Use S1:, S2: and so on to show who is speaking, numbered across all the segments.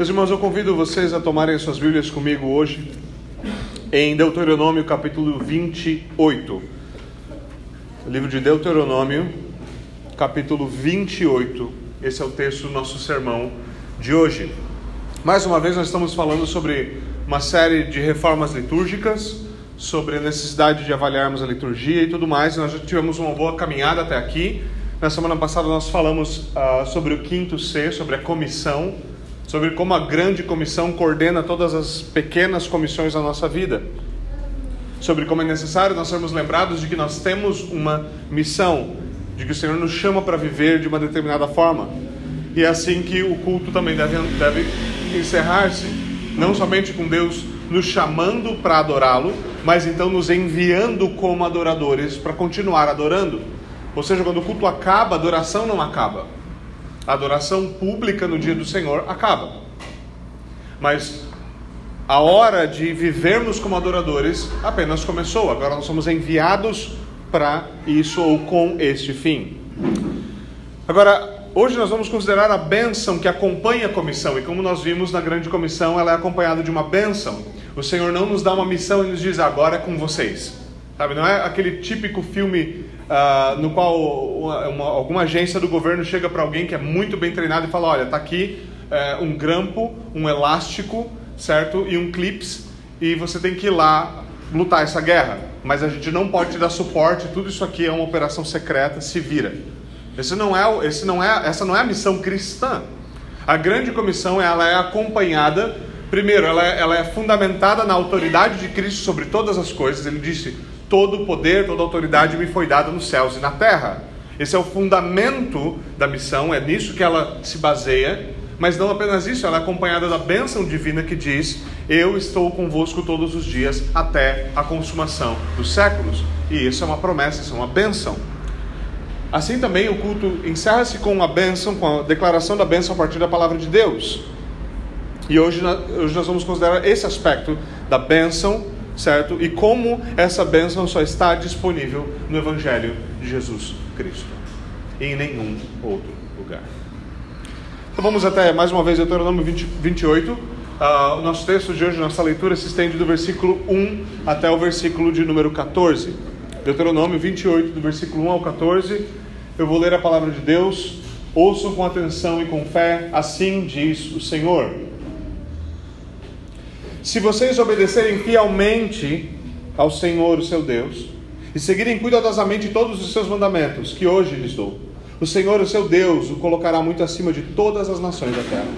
S1: Meus irmãos, eu convido vocês a tomarem suas Bíblias comigo hoje em Deuteronômio capítulo 28. O livro de Deuteronômio, capítulo 28. Esse é o texto do nosso sermão de hoje. Mais uma vez, nós estamos falando sobre uma série de reformas litúrgicas, sobre a necessidade de avaliarmos a liturgia e tudo mais. Nós já tivemos uma boa caminhada até aqui. Na semana passada, nós falamos uh, sobre o quinto C, sobre a comissão sobre como a grande comissão coordena todas as pequenas comissões da nossa vida. Sobre como é necessário nós sermos lembrados de que nós temos uma missão, de que o Senhor nos chama para viver de uma determinada forma. E é assim que o culto também deve, deve encerrar-se, não somente com Deus nos chamando para adorá-lo, mas então nos enviando como adoradores para continuar adorando. Ou seja, quando o culto acaba, a adoração não acaba a adoração pública no dia do Senhor acaba. Mas a hora de vivermos como adoradores apenas começou. Agora nós somos enviados para isso ou com este fim. Agora, hoje nós vamos considerar a bênção que acompanha a comissão. E como nós vimos na grande comissão, ela é acompanhada de uma bênção. O Senhor não nos dá uma missão e nos diz agora é com vocês. Sabe, não é aquele típico filme uh, no qual uma, uma, alguma agência do governo chega para alguém que é muito bem treinado e fala: olha, está aqui uh, um grampo, um elástico, certo? E um clips, e você tem que ir lá lutar essa guerra. Mas a gente não pode te dar suporte, tudo isso aqui é uma operação secreta, se vira. Esse não é, esse não é, essa não é a missão cristã. A grande comissão ela é acompanhada, primeiro, ela é, ela é fundamentada na autoridade de Cristo sobre todas as coisas. Ele disse: todo o poder, toda a autoridade me foi dada nos céus e na terra. Esse é o fundamento da missão, é nisso que ela se baseia, mas não apenas isso, ela é acompanhada da bênção divina que diz: Eu estou convosco todos os dias até a consumação dos séculos. E isso é uma promessa, isso é uma bênção. Assim também o culto encerra-se com a bênção, com a declaração da bênção a partir da palavra de Deus. E hoje, hoje nós vamos considerar esse aspecto da bênção certo? E como essa bênção só está disponível no Evangelho de Jesus Cristo em nenhum outro lugar. Então vamos até mais uma vez Deuteronômio 20, 28. Uh, o nosso texto de hoje, nossa leitura, se estende do versículo 1 até o versículo de número 14. Deuteronômio 28, do versículo 1 ao 14. Eu vou ler a palavra de Deus. Ouçam com atenção e com fé, assim diz o Senhor. Se vocês obedecerem fielmente ao Senhor, o seu Deus, e seguirem cuidadosamente todos os seus mandamentos, que hoje lhes dou, o Senhor, o seu Deus, o colocará muito acima de todas as nações da terra.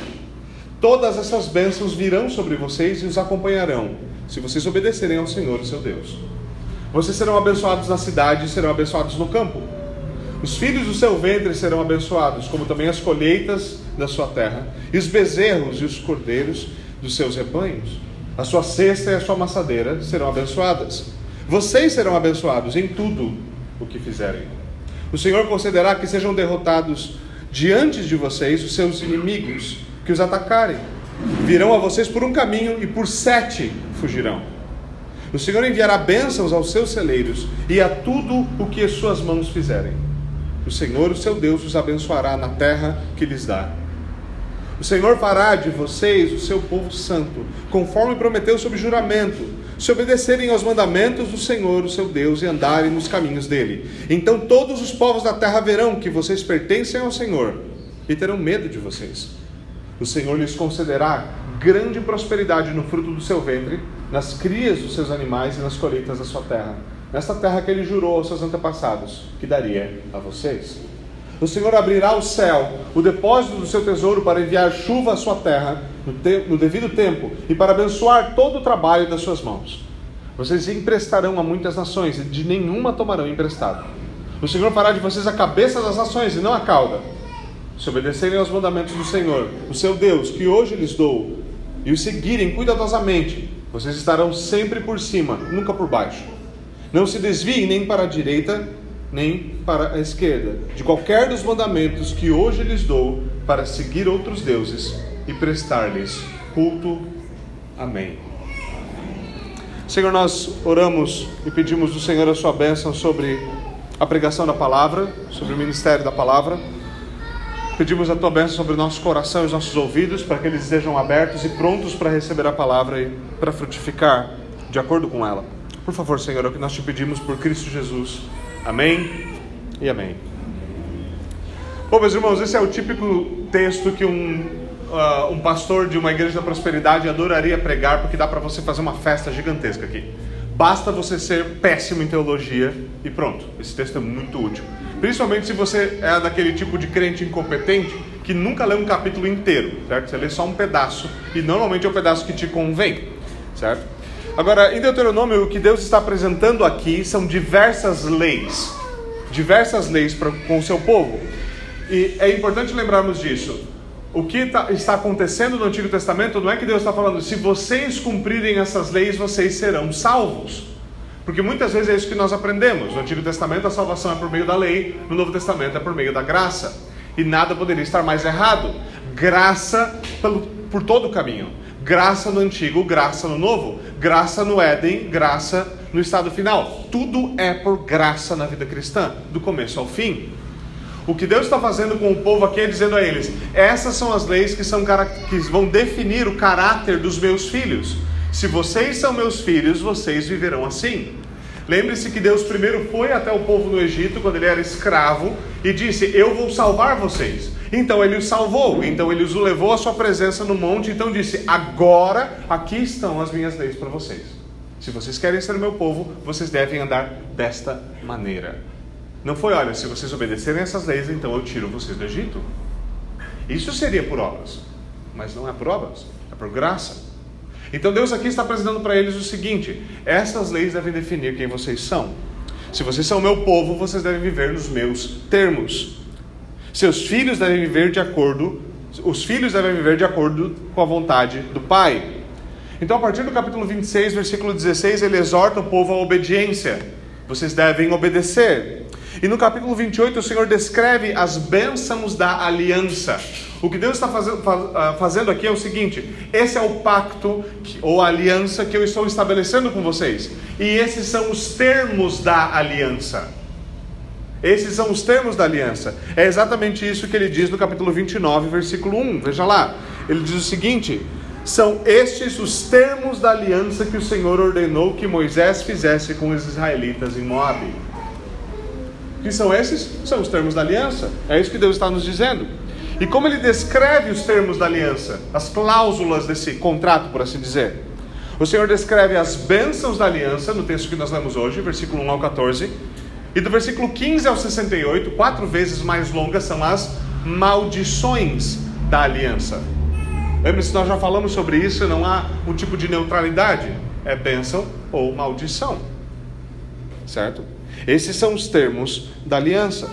S1: Todas essas bênçãos virão sobre vocês e os acompanharão, se vocês obedecerem ao Senhor, o seu Deus. Vocês serão abençoados na cidade e serão abençoados no campo. Os filhos do seu ventre serão abençoados, como também as colheitas da sua terra, e os bezerros e os cordeiros dos seus rebanhos. A sua cesta e a sua maçadeira serão abençoadas. Vocês serão abençoados em tudo o que fizerem. O Senhor concederá que sejam derrotados diante de vocês os seus inimigos que os atacarem. Virão a vocês por um caminho e por sete fugirão. O Senhor enviará bênçãos aos seus celeiros e a tudo o que as suas mãos fizerem. O Senhor, o seu Deus, os abençoará na terra que lhes dá o Senhor fará de vocês o seu povo santo, conforme prometeu sob juramento, se obedecerem aos mandamentos do Senhor, o seu Deus, e andarem nos caminhos dele. Então todos os povos da terra verão que vocês pertencem ao Senhor e terão medo de vocês. O Senhor lhes concederá grande prosperidade no fruto do seu ventre, nas crias dos seus animais e nas colheitas da sua terra, nesta terra que ele jurou aos seus antepassados, que daria a vocês. O Senhor abrirá o céu, o depósito do seu tesouro, para enviar chuva à sua terra no, te no devido tempo e para abençoar todo o trabalho das suas mãos. Vocês emprestarão a muitas nações e de nenhuma tomarão emprestado. O Senhor fará de vocês a cabeça das nações e não a cauda. Se obedecerem aos mandamentos do Senhor, o seu Deus, que hoje lhes dou, e os seguirem cuidadosamente, vocês estarão sempre por cima, nunca por baixo. Não se desviem nem para a direita nem para a esquerda, de qualquer dos mandamentos que hoje lhes dou, para seguir outros deuses e prestar-lhes culto. Amém. Senhor, nós oramos e pedimos do Senhor a sua bênção sobre a pregação da palavra, sobre o ministério da palavra. Pedimos a tua bênção sobre o nosso coração e os nossos ouvidos, para que eles estejam abertos e prontos para receber a palavra e para frutificar de acordo com ela. Por favor, Senhor, é o que nós te pedimos por Cristo Jesus. Amém e amém. Bom, meus irmãos, esse é o típico texto que um, uh, um pastor de uma igreja da prosperidade adoraria pregar, porque dá para você fazer uma festa gigantesca aqui. Basta você ser péssimo em teologia e pronto. Esse texto é muito útil. Principalmente se você é daquele tipo de crente incompetente que nunca lê um capítulo inteiro, certo? Você lê só um pedaço e normalmente é o pedaço que te convém, certo? Agora, em Deuteronômio, o que Deus está apresentando aqui são diversas leis, diversas leis para, com o seu povo. E é importante lembrarmos disso. O que tá, está acontecendo no Antigo Testamento não é que Deus está falando, se vocês cumprirem essas leis, vocês serão salvos. Porque muitas vezes é isso que nós aprendemos. No Antigo Testamento a salvação é por meio da lei, no Novo Testamento é por meio da graça. E nada poderia estar mais errado. Graça pelo, por todo o caminho. Graça no antigo, graça no novo, graça no Éden, graça no estado final. Tudo é por graça na vida cristã, do começo ao fim. O que Deus está fazendo com o povo aqui é dizendo a eles: essas são as leis que, são, que vão definir o caráter dos meus filhos. Se vocês são meus filhos, vocês viverão assim. Lembre-se que Deus primeiro foi até o povo no Egito, quando ele era escravo, e disse: Eu vou salvar vocês. Então ele os salvou, então ele os levou à sua presença no monte, então disse: Agora aqui estão as minhas leis para vocês. Se vocês querem ser meu povo, vocês devem andar desta maneira. Não foi, olha, se vocês obedecerem essas leis, então eu tiro vocês do Egito. Isso seria por obras, mas não é por obras, é por graça. Então Deus aqui está apresentando para eles o seguinte: essas leis devem definir quem vocês são. Se vocês são meu povo, vocês devem viver nos meus termos. Seus filhos devem viver de acordo, os filhos devem viver de acordo com a vontade do Pai. Então, a partir do capítulo 26, versículo 16, ele exorta o povo à obediência. Vocês devem obedecer. E no capítulo 28, o Senhor descreve as bênçãos da aliança. O que Deus está ah, fazendo aqui é o seguinte: esse é o pacto ou aliança que eu estou estabelecendo com vocês. E esses são os termos da aliança. Esses são os termos da aliança. É exatamente isso que ele diz no capítulo 29, versículo 1. Veja lá. Ele diz o seguinte: São estes os termos da aliança que o Senhor ordenou que Moisés fizesse com os israelitas em Moabe. Que são esses? São os termos da aliança. É isso que Deus está nos dizendo. E como ele descreve os termos da aliança, as cláusulas desse contrato, por assim dizer. O Senhor descreve as bênçãos da aliança, no texto que nós lemos hoje, versículo 1 ao 14 e do versículo 15 ao 68, quatro vezes mais longas são as maldições da aliança. Lembre-se, nós já falamos sobre isso, não há um tipo de neutralidade, é bênção ou maldição. Certo? Esses são os termos da aliança.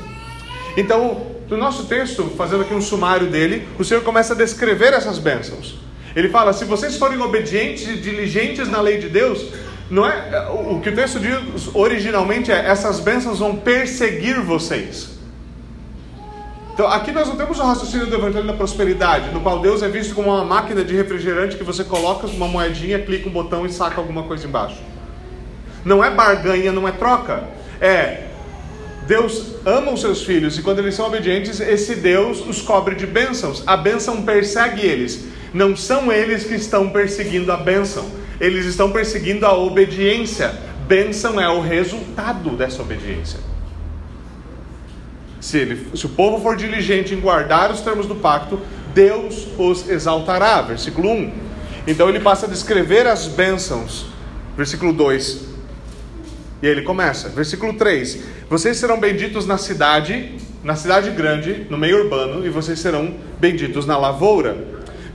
S1: Então, no nosso texto, fazendo aqui um sumário dele, o Senhor começa a descrever essas bênçãos. Ele fala: se vocês forem obedientes e diligentes na lei de Deus, não é, o que o texto diz originalmente é: essas bênçãos vão perseguir vocês. Então, aqui nós não temos o raciocínio do Evangelho da Prosperidade, no qual Deus é visto como uma máquina de refrigerante que você coloca uma moedinha, clica um botão e saca alguma coisa embaixo. Não é barganha, não é troca. É Deus ama os seus filhos e quando eles são obedientes, esse Deus os cobre de bênçãos. A bênção persegue eles. Não são eles que estão perseguindo a bênção. Eles estão perseguindo a obediência. Bênção é o resultado dessa obediência. Se, ele, se o povo for diligente em guardar os termos do pacto, Deus os exaltará. Versículo 1. Então ele passa a descrever as bênçãos. Versículo 2. E aí ele começa. Versículo 3: Vocês serão benditos na cidade, na cidade grande, no meio urbano, e vocês serão benditos na lavoura.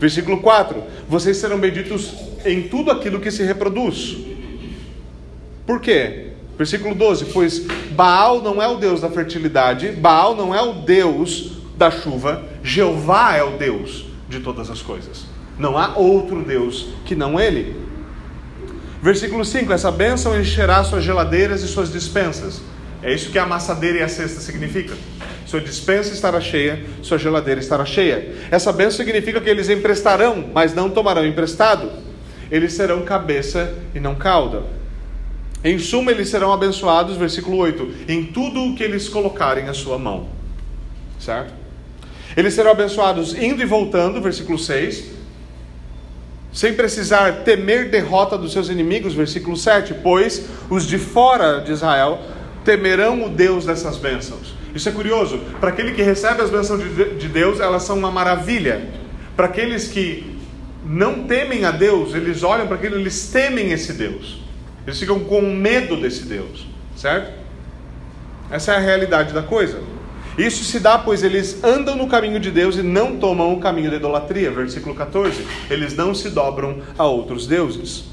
S1: Versículo 4: Vocês serão benditos em tudo aquilo que se reproduz. Por quê? Versículo 12: Pois Baal não é o Deus da fertilidade, Baal não é o Deus da chuva, Jeová é o Deus de todas as coisas. Não há outro Deus que não Ele. Versículo 5: Essa bênção encherá suas geladeiras e suas dispensas. É isso que a amassadeira e a cesta significa. Sua dispensa estará cheia, sua geladeira estará cheia. Essa bênção significa que eles emprestarão, mas não tomarão emprestado eles serão cabeça e não cauda. Em suma, eles serão abençoados, versículo 8, em tudo o que eles colocarem a sua mão. Certo? Eles serão abençoados indo e voltando, versículo 6, sem precisar temer derrota dos seus inimigos, versículo 7, pois os de fora de Israel temerão o Deus dessas bênçãos. Isso é curioso, para aquele que recebe as bênçãos de Deus, elas são uma maravilha. Para aqueles que não temem a Deus, eles olham para aquilo, eles temem esse Deus. Eles ficam com medo desse Deus, certo? Essa é a realidade da coisa. Isso se dá pois eles andam no caminho de Deus e não tomam o caminho da idolatria. Versículo 14. Eles não se dobram a outros deuses.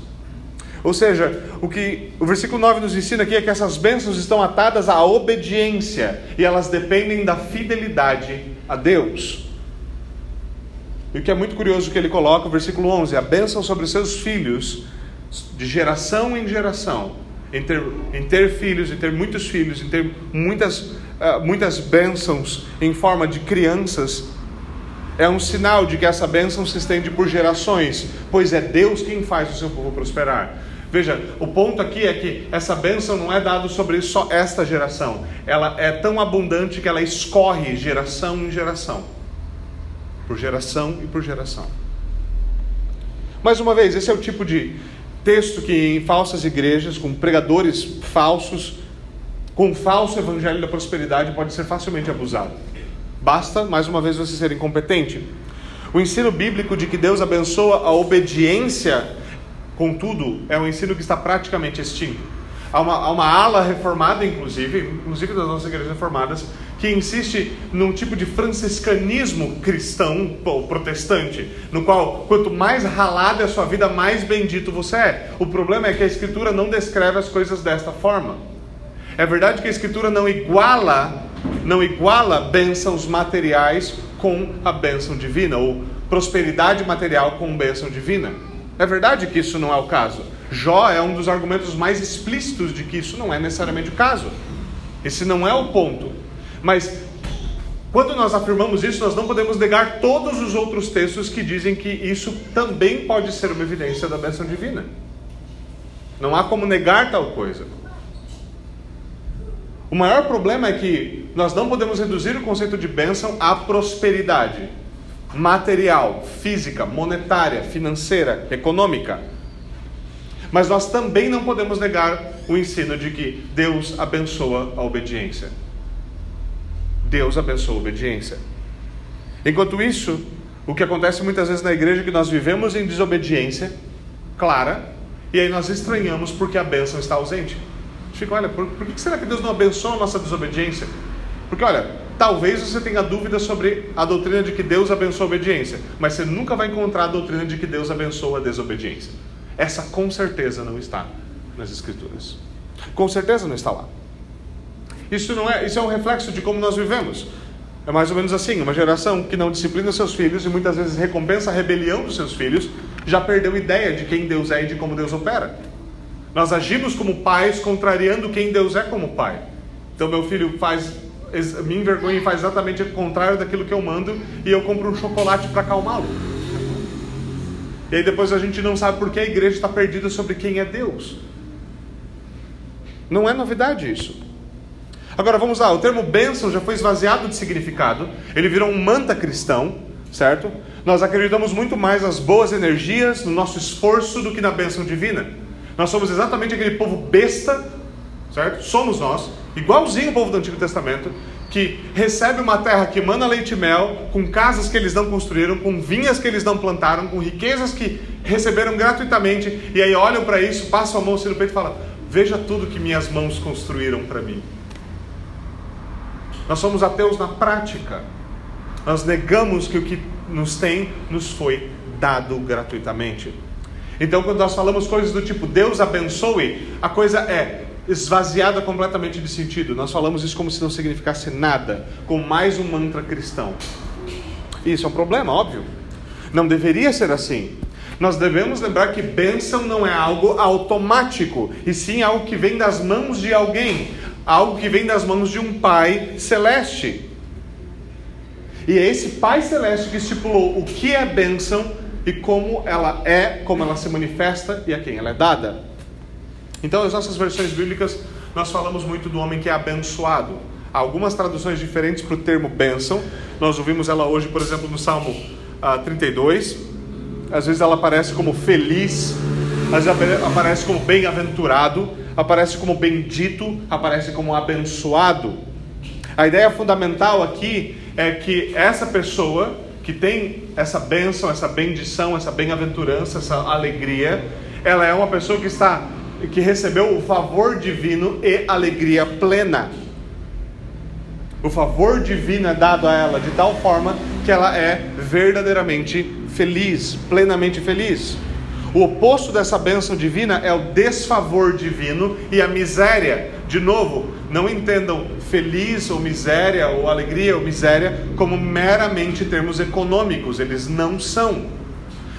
S1: Ou seja, o que o versículo 9 nos ensina aqui é que essas bênçãos estão atadas à obediência e elas dependem da fidelidade a Deus. E o que é muito curioso que ele coloca, o versículo 11: a bênção sobre seus filhos, de geração em geração, em ter, em ter filhos, em ter muitos filhos, em ter muitas, uh, muitas bênçãos em forma de crianças, é um sinal de que essa bênção se estende por gerações, pois é Deus quem faz o seu povo prosperar. Veja, o ponto aqui é que essa bênção não é dada sobre só esta geração, ela é tão abundante que ela escorre geração em geração por geração e por geração. Mais uma vez, esse é o tipo de texto que em falsas igrejas, com pregadores falsos, com falso evangelho da prosperidade, pode ser facilmente abusado. Basta, mais uma vez, você ser incompetente. O ensino bíblico de que Deus abençoa a obediência, contudo, é um ensino que está praticamente extinto. Há uma, há uma ala reformada, inclusive, inclusive das nossas igrejas reformadas, que insiste num tipo de franciscanismo cristão ou protestante, no qual quanto mais ralada é a sua vida, mais bendito você é. O problema é que a Escritura não descreve as coisas desta forma. É verdade que a Escritura não iguala, não iguala bênçãos materiais com a bênção divina, ou prosperidade material com bênção divina. É verdade que isso não é o caso. Jó é um dos argumentos mais explícitos de que isso não é necessariamente o caso. Esse não é o ponto. Mas quando nós afirmamos isso, nós não podemos negar todos os outros textos que dizem que isso também pode ser uma evidência da bênção divina. Não há como negar tal coisa. O maior problema é que nós não podemos reduzir o conceito de bênção à prosperidade material, física, monetária, financeira, econômica. Mas nós também não podemos negar o ensino de que Deus abençoa a obediência. Deus abençoa a obediência. Enquanto isso, o que acontece muitas vezes na igreja é que nós vivemos em desobediência clara e aí nós estranhamos porque a bênção está ausente. Fica, olha, por, por que será que Deus não abençoa a nossa desobediência? Porque, olha, talvez você tenha dúvida sobre a doutrina de que Deus abençoa a obediência, mas você nunca vai encontrar a doutrina de que Deus abençoa a desobediência. Essa com certeza não está nas Escrituras. Com certeza não está lá. Isso não é, isso é um reflexo de como nós vivemos. É mais ou menos assim, uma geração que não disciplina seus filhos e muitas vezes recompensa a rebelião dos seus filhos, já perdeu ideia de quem Deus é e de como Deus opera. Nós agimos como pais contrariando quem Deus é como pai. Então meu filho faz me envergonha e faz exatamente o contrário daquilo que eu mando e eu compro um chocolate para acalmá-lo. E aí depois a gente não sabe porque a igreja está perdida sobre quem é Deus. Não é novidade isso. Agora vamos lá, o termo bênção já foi esvaziado de significado, ele virou um manta cristão, certo? Nós acreditamos muito mais nas boas energias, no nosso esforço, do que na bênção divina. Nós somos exatamente aquele povo besta, certo? Somos nós, igualzinho o povo do Antigo Testamento, que recebe uma terra que emana leite e mel, com casas que eles não construíram, com vinhas que eles não plantaram, com riquezas que receberam gratuitamente, e aí olham para isso, passam a mão assim no peito e falam: Veja tudo que minhas mãos construíram para mim. Nós somos ateus na prática. Nós negamos que o que nos tem nos foi dado gratuitamente. Então, quando nós falamos coisas do tipo Deus abençoe, a coisa é esvaziada completamente de sentido. Nós falamos isso como se não significasse nada, como mais um mantra cristão. Isso é um problema, óbvio. Não deveria ser assim. Nós devemos lembrar que bênção não é algo automático, e sim algo que vem das mãos de alguém algo que vem das mãos de um Pai celeste. E é esse Pai celeste que estipulou o que é bênção e como ela é, como ela se manifesta e a quem ela é dada. Então, nas nossas versões bíblicas, nós falamos muito do homem que é abençoado. Há algumas traduções diferentes para o termo bênção. Nós ouvimos ela hoje, por exemplo, no Salmo uh, 32. Às vezes ela aparece como feliz, às vezes aparece como bem-aventurado, aparece como bendito, aparece como abençoado. A ideia fundamental aqui é que essa pessoa que tem essa bênção, essa bendição, essa bem-aventurança, essa alegria, ela é uma pessoa que está que recebeu o favor divino e alegria plena. O favor divino é dado a ela de tal forma que ela é verdadeiramente feliz, plenamente feliz. O oposto dessa bênção divina é o desfavor divino e a miséria. De novo, não entendam feliz ou miséria, ou alegria ou miséria, como meramente termos econômicos, eles não são.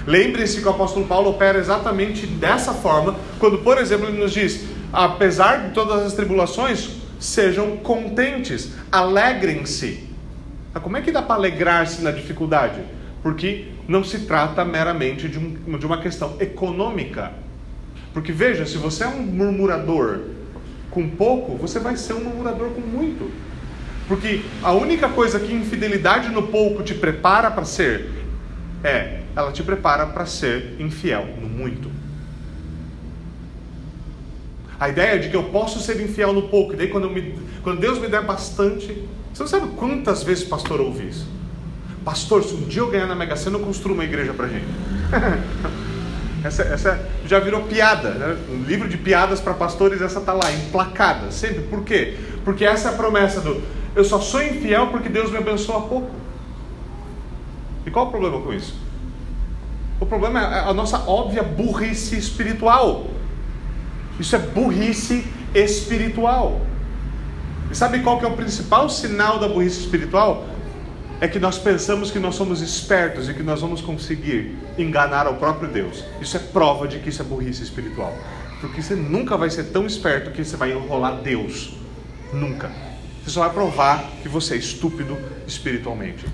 S1: Lembre-se que o apóstolo Paulo opera exatamente dessa forma, quando, por exemplo, ele nos diz: apesar de todas as tribulações, sejam contentes, alegrem-se. Ah, como é que dá para alegrar-se na dificuldade? Porque não se trata meramente de, um, de uma questão econômica. Porque veja, se você é um murmurador com pouco, você vai ser um murmurador com muito. Porque a única coisa que infidelidade no pouco te prepara para ser é, ela te prepara para ser infiel no muito. A ideia de que eu posso ser infiel no pouco, e daí quando, me, quando Deus me der bastante. Você não sabe quantas vezes pastor ouve isso? Pastor, se um dia eu ganhar na Mega Sena, eu construo uma igreja para gente. essa, essa já virou piada, né? Um livro de piadas para pastores, essa tá lá, emplacada, sempre. Por quê? Porque essa é a promessa do eu só sou infiel porque Deus me abençoa pouco. E qual o problema com isso? O problema é a nossa óbvia burrice espiritual. Isso é burrice espiritual. E sabe qual que é o principal sinal da burrice espiritual? É que nós pensamos que nós somos espertos e que nós vamos conseguir enganar ao próprio Deus. Isso é prova de que isso é burrice espiritual. Porque você nunca vai ser tão esperto que você vai enrolar Deus. Nunca. Você só vai provar que você é estúpido espiritualmente.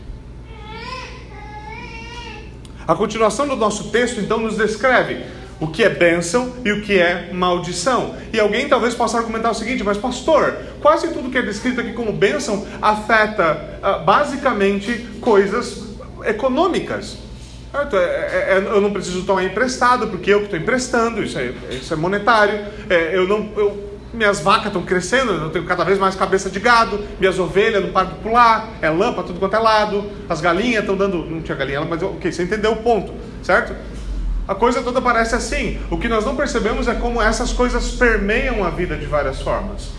S1: A continuação do nosso texto então nos descreve o que é bênção e o que é maldição. E alguém talvez possa argumentar o seguinte: mas, pastor, quase tudo que é descrito aqui como bênção afeta uh, basicamente coisas econômicas. Ah, é, é, é, eu não preciso tomar emprestado, porque eu que estou emprestando, isso é, isso é monetário. Eu não, eu, minhas vacas estão crescendo, eu tenho cada vez mais cabeça de gado, minhas ovelhas não param de pular, é lã para tudo quanto é lado, as galinhas estão dando. Não tinha galinha, mas ok, você entendeu o ponto, certo? A coisa toda parece assim. O que nós não percebemos é como essas coisas permeiam a vida de várias formas.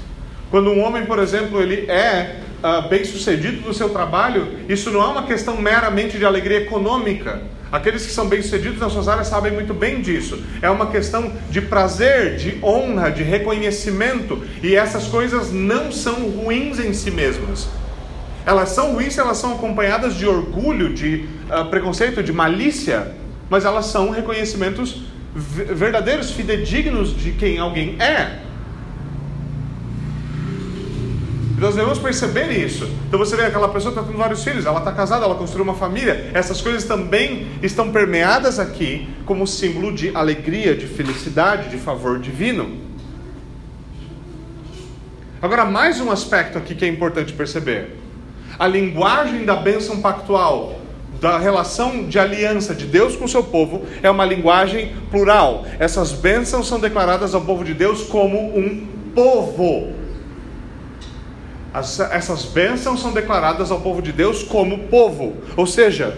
S1: Quando um homem, por exemplo, ele é uh, bem sucedido no seu trabalho, isso não é uma questão meramente de alegria econômica. Aqueles que são bem sucedidos nas suas áreas sabem muito bem disso. É uma questão de prazer, de honra, de reconhecimento. E essas coisas não são ruins em si mesmas. Elas são ruins se elas são acompanhadas de orgulho, de uh, preconceito, de malícia mas elas são reconhecimentos verdadeiros, fidedignos de quem alguém é. E nós devemos perceber isso. Então você vê aquela pessoa que está tendo vários filhos, ela está casada, ela construiu uma família. Essas coisas também estão permeadas aqui como símbolo de alegria, de felicidade, de favor divino. Agora, mais um aspecto aqui que é importante perceber: a linguagem da bênção pactual da relação de aliança de Deus com o seu povo é uma linguagem plural. Essas bênçãos são declaradas ao povo de Deus como um povo. As, essas bênçãos são declaradas ao povo de Deus como povo. Ou seja,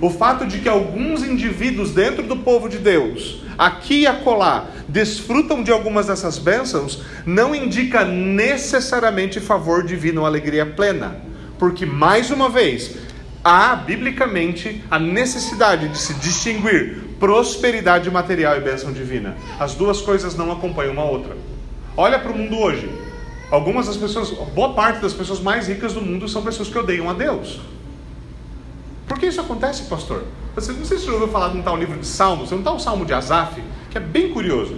S1: o fato de que alguns indivíduos dentro do povo de Deus, aqui e acolá, desfrutam de algumas dessas bênçãos, não indica necessariamente favor divino ou alegria plena. Porque, mais uma vez, há, biblicamente, a necessidade de se distinguir prosperidade material e bênção divina. As duas coisas não acompanham uma outra. Olha para o mundo hoje. Algumas das pessoas, boa parte das pessoas mais ricas do mundo são pessoas que odeiam a Deus. Por que isso acontece, pastor? Você não sei se você ouviu falar de um tal livro de Salmos, tem um tal Salmo de Asaf, que é bem curioso.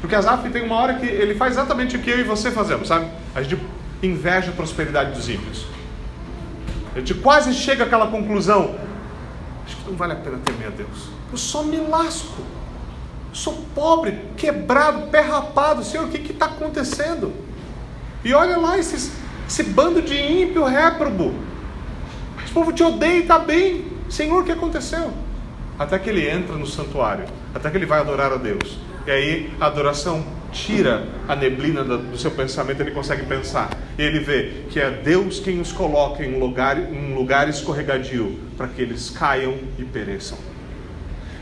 S1: Porque Asaf tem uma hora que ele faz exatamente o que eu e você fazemos, sabe? A gente inveja a prosperidade dos ímpios. A gente quase chega àquela conclusão. Acho que não vale a pena temer a Deus. Eu só me lasco. Eu sou pobre, quebrado, pé rapado. Senhor, o que está acontecendo? E olha lá esses, esse bando de ímpio réprobo. Esse povo te odeia e está bem. Senhor, o que aconteceu? Até que ele entra no santuário, até que ele vai adorar a Deus. E aí a adoração tira a neblina do seu pensamento, ele consegue pensar. E ele vê que é Deus quem os coloca em um lugar, um lugar escorregadio para que eles caiam e pereçam.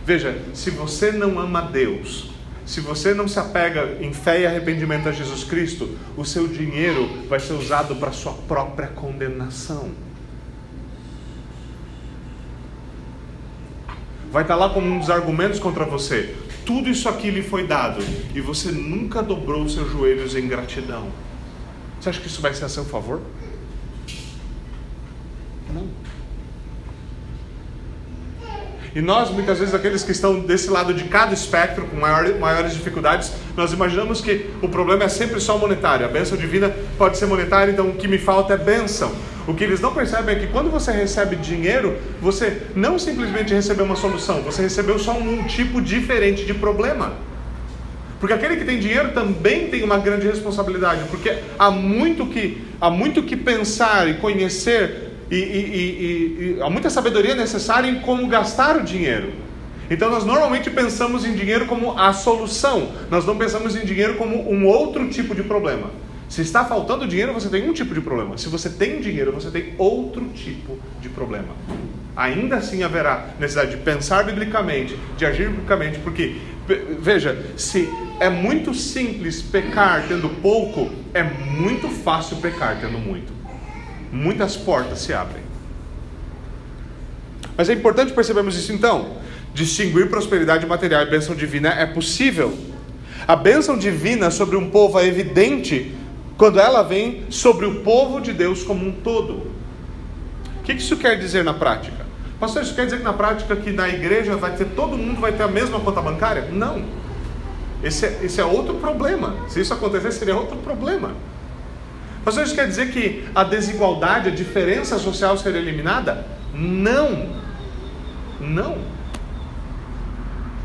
S1: Veja, se você não ama Deus, se você não se apega em fé e arrependimento a Jesus Cristo, o seu dinheiro vai ser usado para sua própria condenação. Vai estar lá como um dos argumentos contra você. Tudo isso aqui lhe foi dado e você nunca dobrou seus joelhos em gratidão. Você acha que isso vai ser a seu favor? Não. E nós, muitas vezes, aqueles que estão desse lado de cada espectro, com maior, maiores dificuldades, nós imaginamos que o problema é sempre só monetário. A bênção divina pode ser monetária, então o que me falta é bênção. O que eles não percebem é que quando você recebe dinheiro, você não simplesmente recebeu uma solução, você recebeu só um tipo diferente de problema. Porque aquele que tem dinheiro também tem uma grande responsabilidade, porque há muito que, há muito que pensar e conhecer e, e, e, e há muita sabedoria necessária em como gastar o dinheiro. Então nós normalmente pensamos em dinheiro como a solução, nós não pensamos em dinheiro como um outro tipo de problema. Se está faltando dinheiro, você tem um tipo de problema. Se você tem dinheiro, você tem outro tipo de problema. Ainda assim haverá necessidade de pensar biblicamente, de agir biblicamente, porque, veja, se é muito simples pecar tendo pouco, é muito fácil pecar tendo muito muitas portas se abrem. Mas é importante percebermos isso então. Distinguir prosperidade material e bênção divina é possível. A bênção divina sobre um povo é evidente quando ela vem sobre o povo de Deus como um todo. O que isso quer dizer na prática? Pastor, isso quer dizer que na prática que na igreja vai ter todo mundo vai ter a mesma conta bancária? Não. Esse é, esse é outro problema. Se isso acontecer, seria outro problema. Pastor, isso quer dizer que a desigualdade, a diferença social seria eliminada? Não. Não.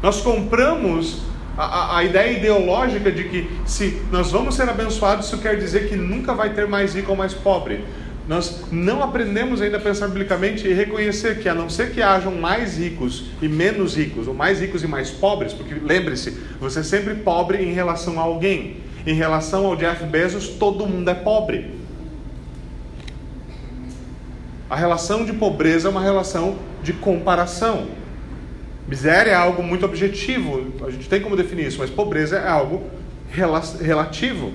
S1: Nós compramos a, a, a, ideia ideológica de que se nós vamos ser abençoados, isso quer dizer que nunca vai ter mais rico ou mais pobre. Nós não aprendemos ainda a pensar biblicamente e reconhecer que, a não ser que hajam mais ricos e menos ricos, ou mais ricos e mais pobres, porque lembre-se, você é sempre pobre em relação a alguém em relação ao Jeff Bezos, todo mundo é pobre. A relação de pobreza é uma relação de comparação. Miséria é algo muito objetivo, a gente tem como definir isso, mas pobreza é algo relativo.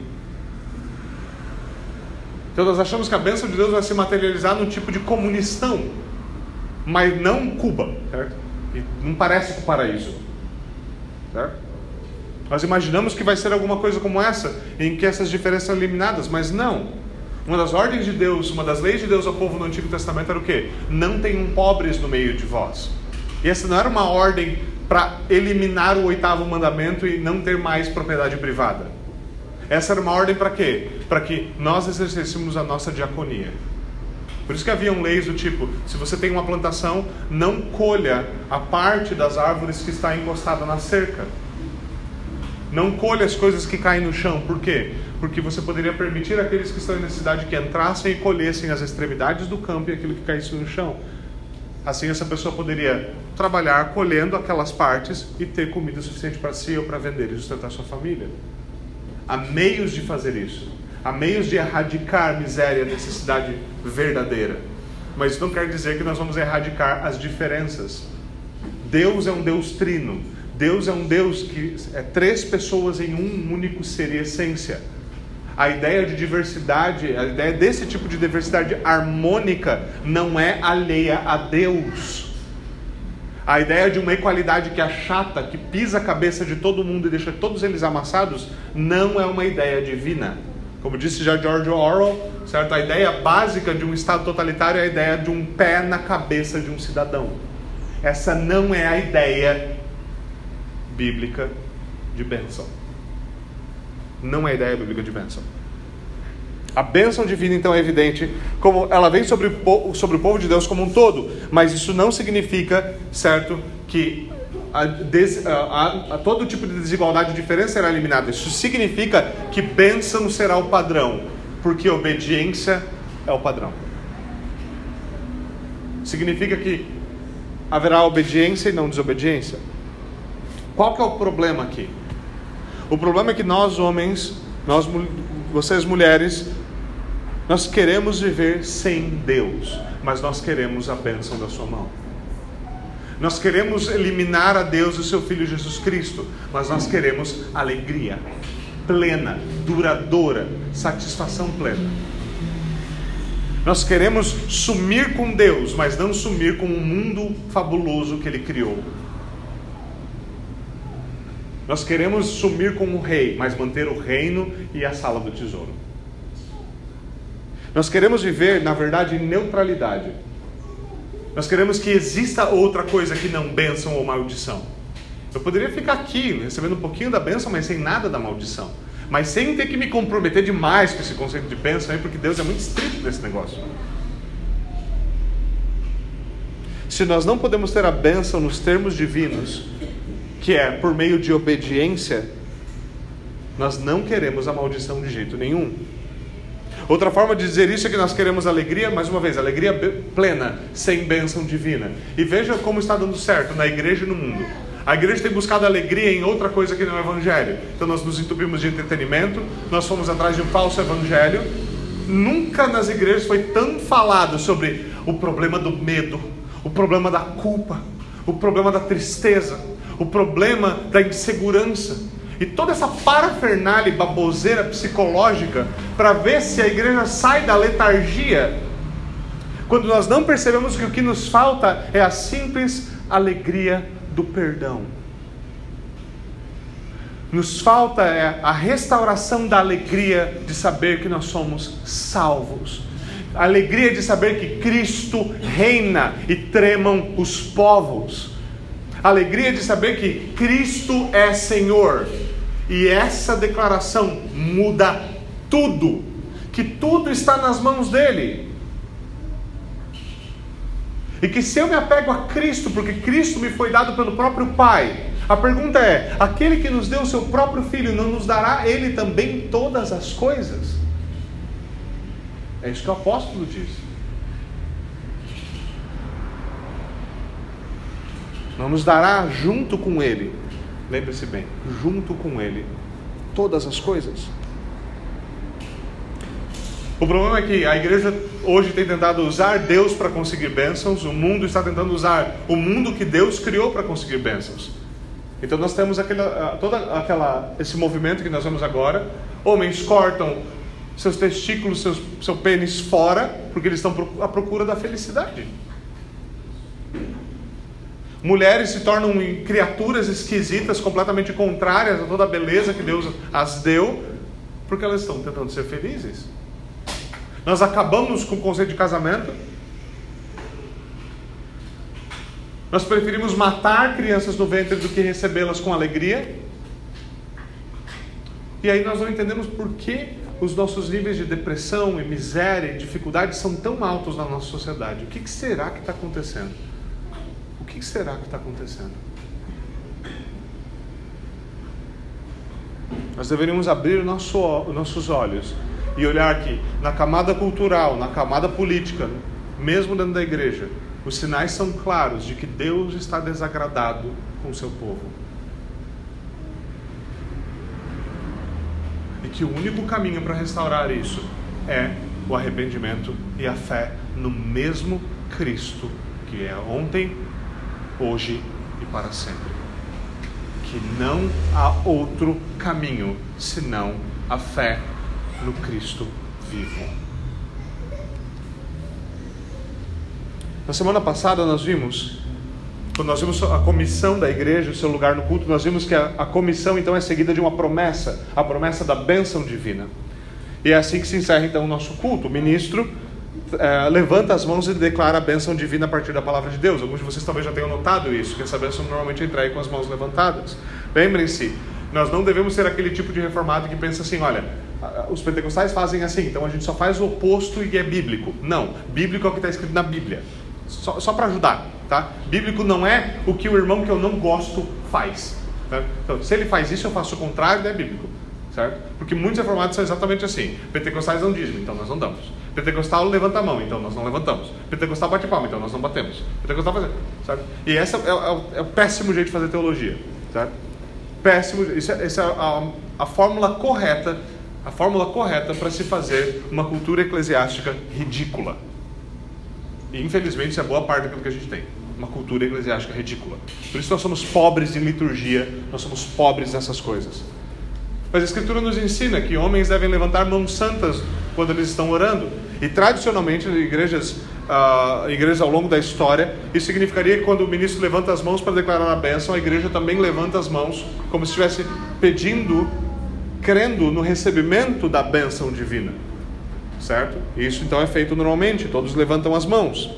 S1: Então nós achamos que a bênção de Deus vai se materializar no tipo de comunistão, mas não Cuba, certo? E não parece o paraíso, certo? Nós imaginamos que vai ser alguma coisa como essa, em que essas diferenças são eliminadas, mas não. Uma das ordens de Deus, uma das leis de Deus ao povo no Antigo Testamento era o quê? Não tenham pobres no meio de vós. E essa não era uma ordem para eliminar o oitavo mandamento e não ter mais propriedade privada. Essa era uma ordem para quê? Para que nós exercêssemos a nossa diaconia. Por isso que haviam leis do tipo: se você tem uma plantação, não colha a parte das árvores que está encostada na cerca. Não colhe as coisas que caem no chão. Por quê? Porque você poderia permitir àqueles que estão em necessidade que entrassem e colhessem as extremidades do campo e aquilo que caísse no chão. Assim, essa pessoa poderia trabalhar colhendo aquelas partes e ter comida suficiente para si ou para vender e sustentar sua família. Há meios de fazer isso. Há meios de erradicar miséria e necessidade verdadeira. Mas isso não quer dizer que nós vamos erradicar as diferenças. Deus é um Deus trino. Deus é um Deus que é três pessoas em um único ser e essência. A ideia de diversidade, a ideia desse tipo de diversidade harmônica não é alheia a Deus. A ideia de uma equalidade que achata, que pisa a cabeça de todo mundo e deixa todos eles amassados, não é uma ideia divina. Como disse já George Orwell, certo? a ideia básica de um Estado totalitário é a ideia de um pé na cabeça de um cidadão. Essa não é a ideia bíblica de bênção. Não é ideia bíblica de bênção. A bênção divina, então, é evidente, como ela vem sobre o, sobre o povo de Deus como um todo, mas isso não significa, certo, que a, des, a, a, todo tipo de desigualdade e diferença será eliminada. Isso significa que bênção será o padrão. porque obediência é o padrão. Significa que haverá obediência e não desobediência. Qual que é o problema aqui? O problema é que nós homens, nós vocês mulheres, nós queremos viver sem Deus, mas nós queremos a bênção da sua mão. Nós queremos eliminar a Deus e o seu Filho Jesus Cristo, mas nós queremos alegria plena, duradoura, satisfação plena. Nós queremos sumir com Deus, mas não sumir com o mundo fabuloso que Ele criou. Nós queremos sumir com o rei, mas manter o reino e a sala do tesouro. Nós queremos viver, na verdade, em neutralidade. Nós queremos que exista outra coisa que não bênção ou maldição. Eu poderia ficar aqui recebendo um pouquinho da bênção, mas sem nada da maldição. Mas sem ter que me comprometer demais com esse conceito de bênção aí, porque Deus é muito estrito nesse negócio. Se nós não podemos ter a bênção nos termos divinos, que é por meio de obediência, nós não queremos a maldição de jeito nenhum. Outra forma de dizer isso é que nós queremos alegria, mais uma vez, alegria plena, sem bênção divina. E veja como está dando certo na igreja e no mundo. A igreja tem buscado alegria em outra coisa que não é o evangelho. Então nós nos entupimos de entretenimento, nós fomos atrás de um falso evangelho. Nunca nas igrejas foi tão falado sobre o problema do medo, o problema da culpa, o problema da tristeza, o problema da insegurança e toda essa parafernália baboseira psicológica para ver se a igreja sai da letargia. Quando nós não percebemos que o que nos falta é a simples alegria do perdão. Nos falta é a restauração da alegria de saber que nós somos salvos. A alegria de saber que Cristo reina e tremam os povos. Alegria de saber que Cristo é Senhor e essa declaração muda tudo, que tudo está nas mãos dele. E que se eu me apego a Cristo, porque Cristo me foi dado pelo próprio Pai, a pergunta é: aquele que nos deu o seu próprio Filho, não nos dará ele também todas as coisas? É isso que o apóstolo diz. Não nos dará junto com ele Lembre-se bem, junto com Ele, todas as coisas. O problema é que a igreja hoje tem tentado usar Deus para conseguir bênçãos, o mundo está tentando usar o mundo que Deus criou para conseguir bênçãos. Então nós temos aquele, todo aquela, esse movimento que nós vemos agora. Homens cortam seus testículos, seus, seu pênis fora, porque eles estão à procura da felicidade. Mulheres se tornam criaturas esquisitas, completamente contrárias a toda a beleza que Deus as deu, porque elas estão tentando ser felizes. Nós acabamos com o conceito de casamento. Nós preferimos matar crianças no ventre do que recebê-las com alegria. E aí nós não entendemos por que os nossos níveis de depressão e miséria e dificuldade são tão altos na nossa sociedade. O que será que está acontecendo? Que será que está acontecendo? Nós deveríamos abrir nosso, nossos olhos e olhar que na camada cultural, na camada política, mesmo dentro da igreja, os sinais são claros de que Deus está desagradado com o seu povo. E que o único caminho para restaurar isso é o arrependimento e a fé no mesmo Cristo que é ontem, hoje e para sempre. Que não há outro caminho senão a fé no Cristo vivo. Na semana passada nós vimos, quando nós vimos a comissão da igreja, o seu lugar no culto, nós vimos que a, a comissão então é seguida de uma promessa, a promessa da bênção divina. E é assim que se encerra então o nosso culto. O ministro é, levanta as mãos e declara a bênção divina a partir da palavra de Deus. Alguns de vocês talvez já tenham notado isso, que essa bênção normalmente é entregue com as mãos levantadas. Lembrem-se, nós não devemos ser aquele tipo de reformado que pensa assim: olha, os pentecostais fazem assim, então a gente só faz o oposto e é bíblico. Não, bíblico é o que está escrito na Bíblia. Só, só para ajudar, tá? Bíblico não é o que o irmão que eu não gosto faz. Tá? Então, se ele faz isso, eu faço o contrário, não é bíblico. certo? Porque muitos reformados são exatamente assim. Pentecostais não dizem, então nós não damos. Pentecostal levanta a mão, então nós não levantamos. Pentecostal bate palma, então nós não batemos. Pentecostal faz, certo? E esse é, é, é, o péssimo jeito de fazer teologia? Péssimo, isso é, isso é a, a fórmula correta, a fórmula correta para se fazer uma cultura eclesiástica ridícula. E infelizmente isso é boa parte daquilo que a gente tem. Uma cultura eclesiástica ridícula. Por isso nós somos pobres em liturgia, nós somos pobres nessas coisas. Mas a Escritura nos ensina que homens devem levantar mãos santas quando eles estão orando. E tradicionalmente, igrejas, uh, igrejas ao longo da história, isso significaria que quando o ministro levanta as mãos para declarar a bênção, a igreja também levanta as mãos, como se estivesse pedindo, crendo no recebimento da bênção divina. Certo? Isso então é feito normalmente, todos levantam as mãos.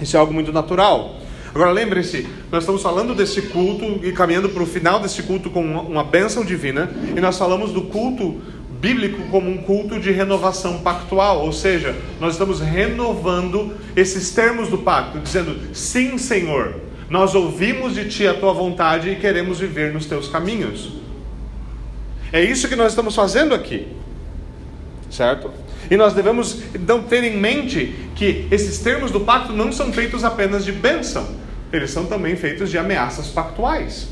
S1: Isso é algo muito natural. Agora lembre-se, nós estamos falando desse culto e caminhando para o final desse culto com uma bênção divina, e nós falamos do culto bíblico como um culto de renovação pactual, ou seja, nós estamos renovando esses termos do pacto, dizendo: sim, Senhor, nós ouvimos de Ti a Tua vontade e queremos viver nos Teus caminhos. É isso que nós estamos fazendo aqui, certo? E nós devemos então ter em mente que esses termos do pacto não são feitos apenas de bênção, eles são também feitos de ameaças pactuais.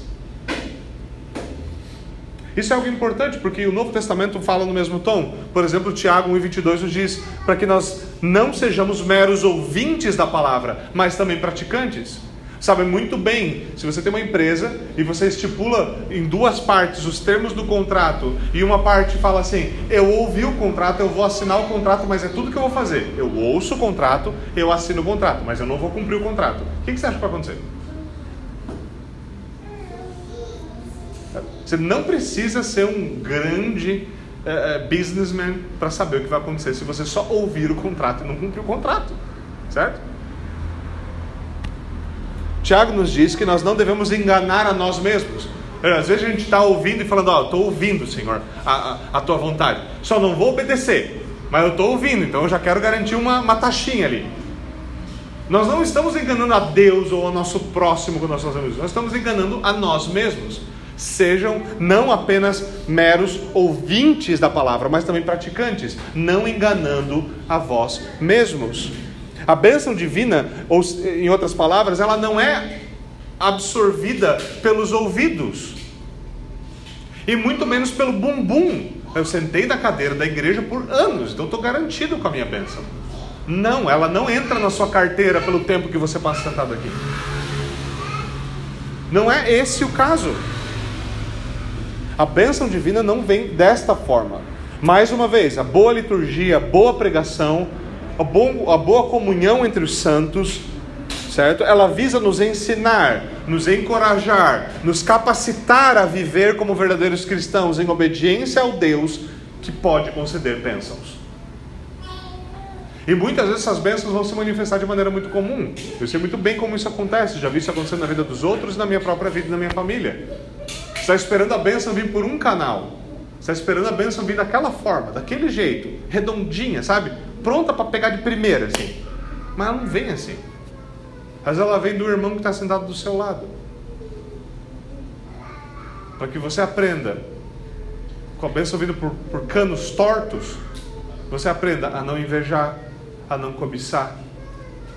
S1: Isso é algo importante porque o Novo Testamento fala no mesmo tom. Por exemplo, Tiago 1,22 nos diz para que nós não sejamos meros ouvintes da palavra, mas também praticantes sabe muito bem, se você tem uma empresa e você estipula em duas partes os termos do contrato e uma parte fala assim: eu ouvi o contrato, eu vou assinar o contrato, mas é tudo que eu vou fazer. Eu ouço o contrato, eu assino o contrato, mas eu não vou cumprir o contrato. O que você acha que vai acontecer? Você não precisa ser um grande uh, businessman para saber o que vai acontecer se você só ouvir o contrato e não cumprir o contrato, certo? Tiago nos diz que nós não devemos enganar a nós mesmos. É, às vezes a gente está ouvindo e falando, ó, oh, estou ouvindo, Senhor, a, a, a, tua vontade. Só não vou obedecer, mas eu estou ouvindo, então eu já quero garantir uma, uma taxinha ali. Nós não estamos enganando a Deus ou ao nosso próximo quando nós fazemos isso, nós estamos enganando a nós mesmos. Sejam não apenas meros ouvintes da palavra, mas também praticantes, não enganando a vós mesmos. A bênção divina, ou em outras palavras, ela não é absorvida pelos ouvidos e muito menos pelo bumbum. Eu sentei na cadeira da igreja por anos, então estou garantido com a minha bênção. Não, ela não entra na sua carteira pelo tempo que você passa sentado aqui. Não é esse o caso. A bênção divina não vem desta forma. Mais uma vez, a boa liturgia, a boa pregação a, bom, a boa comunhão entre os santos, certo? Ela visa nos ensinar, nos encorajar, nos capacitar a viver como verdadeiros cristãos em obediência ao Deus que pode conceder bênçãos. E muitas vezes essas bênçãos vão se manifestar de maneira muito comum. Eu sei muito bem como isso acontece, já vi isso acontecendo na vida dos outros na minha própria vida e na minha família. Você está esperando a bênção vir por um canal. Você está esperando a bênção vir daquela forma, daquele jeito, redondinha, sabe? Pronta para pegar de primeira, assim. Mas ela não vem assim. Mas ela vem do irmão que está sentado do seu lado. Para que você aprenda, com a bênção vindo por, por canos tortos, você aprenda a não invejar, a não cobiçar,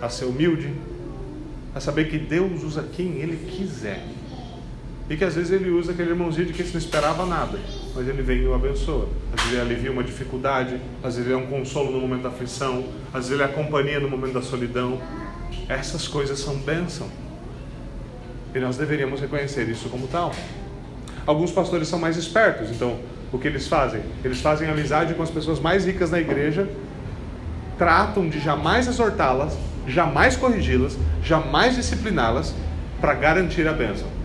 S1: a ser humilde, a saber que Deus usa quem Ele quiser. E que às vezes Ele usa aquele irmãozinho de quem você não esperava nada mas ele vem e o abençoa. Às vezes ele alivia uma dificuldade, às vezes ele é um consolo no momento da aflição, às vezes ele é a companhia no momento da solidão. Essas coisas são bênção. E nós deveríamos reconhecer isso como tal. Alguns pastores são mais espertos, então o que eles fazem? Eles fazem amizade com as pessoas mais ricas da igreja, tratam de jamais exortá-las, jamais corrigi-las, jamais discipliná-las para garantir a bênção.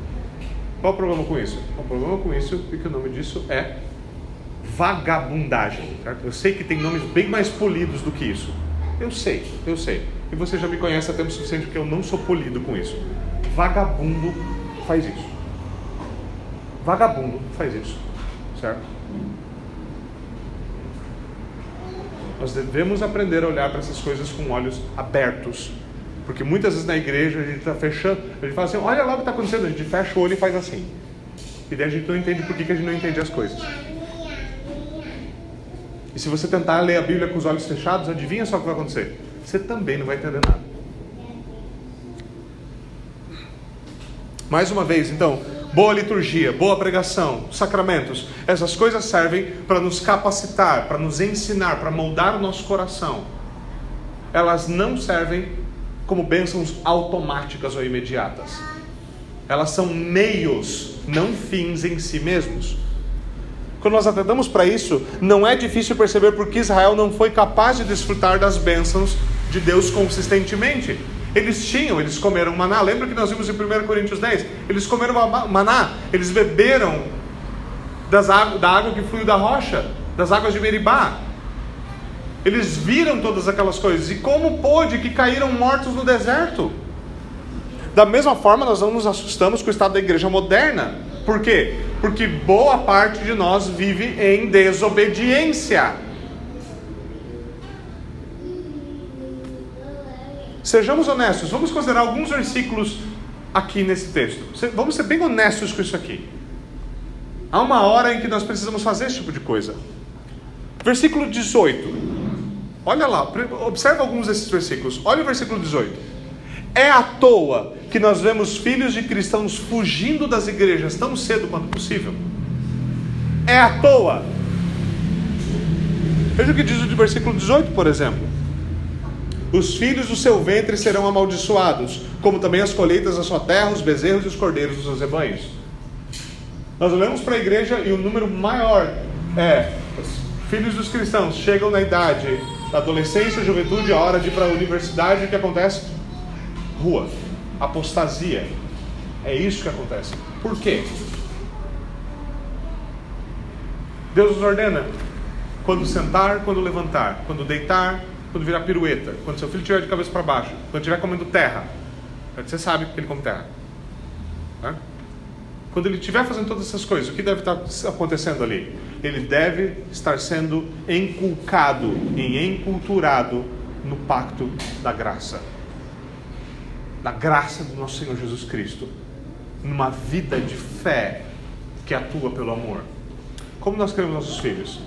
S1: Qual o problema com isso? O problema com isso é que o nome disso é vagabundagem. Certo? Eu sei que tem nomes bem mais polidos do que isso. Eu sei, eu sei. E você já me conhece há tempo suficiente porque eu não sou polido com isso. Vagabundo faz isso. Vagabundo faz isso. Certo? Nós devemos aprender a olhar para essas coisas com olhos abertos porque muitas vezes na igreja a gente está fechando, a gente fala assim, olha lá o que está acontecendo, a gente fecha o olho e faz assim. E daí a gente não entende por que, que a gente não entende as coisas. E se você tentar ler a Bíblia com os olhos fechados, adivinha só o que vai acontecer? Você também não vai entender nada. Mais uma vez, então, boa liturgia, boa pregação, sacramentos, essas coisas servem para nos capacitar, para nos ensinar, para moldar o nosso coração. Elas não servem como bênçãos automáticas ou imediatas. Elas são meios, não fins em si mesmos. Quando nós atentamos para isso, não é difícil perceber porque Israel não foi capaz de desfrutar das bênçãos de Deus consistentemente. Eles tinham, eles comeram maná. Lembra que nós vimos em 1 Coríntios 10? Eles comeram maná, eles beberam das água, da água que fluiu da rocha, das águas de Meribá. Eles viram todas aquelas coisas. E como pôde que caíram mortos no deserto? Da mesma forma, nós não nos assustamos com o estado da igreja moderna. Por quê? Porque boa parte de nós vive em desobediência. Sejamos honestos, vamos considerar alguns versículos aqui nesse texto. Vamos ser bem honestos com isso aqui. Há uma hora em que nós precisamos fazer esse tipo de coisa. Versículo 18. Olha lá, observa alguns desses versículos. Olha o versículo 18. É à toa que nós vemos filhos de cristãos fugindo das igrejas tão cedo quanto possível? É à toa. Veja o que diz o versículo 18, por exemplo. Os filhos do seu ventre serão amaldiçoados, como também as colheitas da sua terra, os bezerros e os cordeiros dos seus rebanhos. Nós olhamos para a igreja e o número maior é os filhos dos cristãos chegam na idade da adolescência, juventude, a hora de ir para a universidade, o que acontece? rua. Apostasia. É isso que acontece. Por quê? Deus nos ordena quando sentar, quando levantar, quando deitar, quando virar pirueta, quando seu filho estiver de cabeça para baixo, quando estiver comendo terra. Você sabe que ele come terra. Quando ele estiver fazendo todas essas coisas, o que deve estar acontecendo ali? Ele deve estar sendo enculcado e enculturado no pacto da graça da graça do nosso Senhor Jesus Cristo, numa vida de fé que atua pelo amor. Como nós criamos nossos filhos?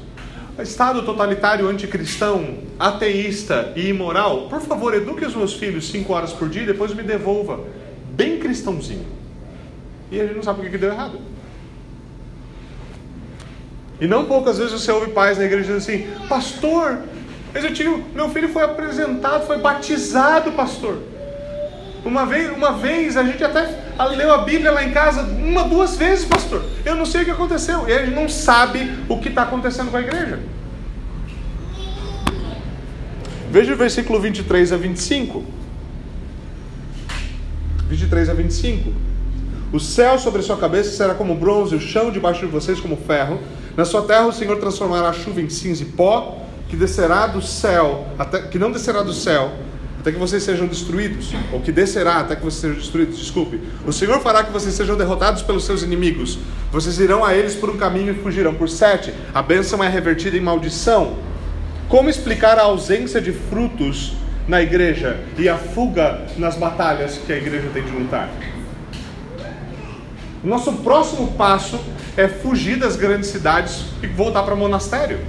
S1: Estado totalitário, anticristão, ateísta e imoral, por favor, eduque os meus filhos cinco horas por dia e depois me devolva. Bem cristãozinho. E a gente não sabe o que deu errado. E não poucas vezes você ouve pais na igreja dizendo assim: Pastor, mas eu tive, meu filho foi apresentado, foi batizado, pastor. Uma vez, uma vez a gente até leu a Bíblia lá em casa uma, duas vezes, pastor. Eu não sei o que aconteceu. E a gente não sabe o que está acontecendo com a igreja. Veja o versículo 23 a 25. 23 a 25. O céu sobre a sua cabeça será como bronze, o chão debaixo de vocês como ferro. Na sua terra o Senhor transformará a chuva em cinza e pó, que descerá do céu, até, que não descerá do céu, até que vocês sejam destruídos, ou que descerá até que vocês sejam destruídos, desculpe. O Senhor fará que vocês sejam derrotados pelos seus inimigos. Vocês irão a eles por um caminho e fugirão por sete. A bênção é revertida em maldição. Como explicar a ausência de frutos na igreja e a fuga nas batalhas que a igreja tem de lutar? Nosso próximo passo é fugir das grandes cidades e voltar para o monastério.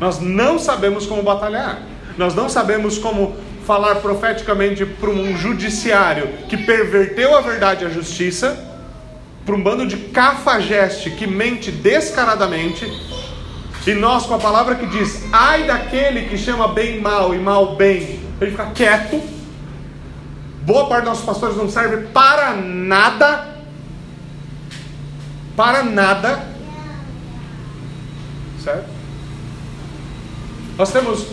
S1: Nós não sabemos como batalhar. Nós não sabemos como falar profeticamente para um judiciário que perverteu a verdade e a justiça, para um bando de cafajeste que mente descaradamente, e nós com a palavra que diz: ai daquele que chama bem mal e mal bem, ele fica quieto. Boa parte dos nossos pastores não serve para nada, para nada, certo? Nós temos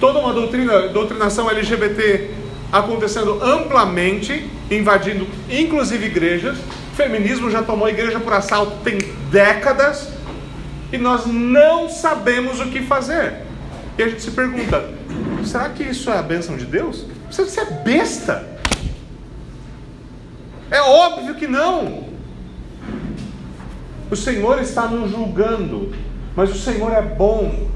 S1: toda uma doutrina, doutrinação LGBT acontecendo amplamente, invadindo inclusive igrejas. O feminismo já tomou a igreja por assalto tem décadas e nós não sabemos o que fazer. E a gente se pergunta: será que isso é a bênção de Deus? Você é besta. É óbvio que não. O Senhor está nos julgando, mas o Senhor é bom.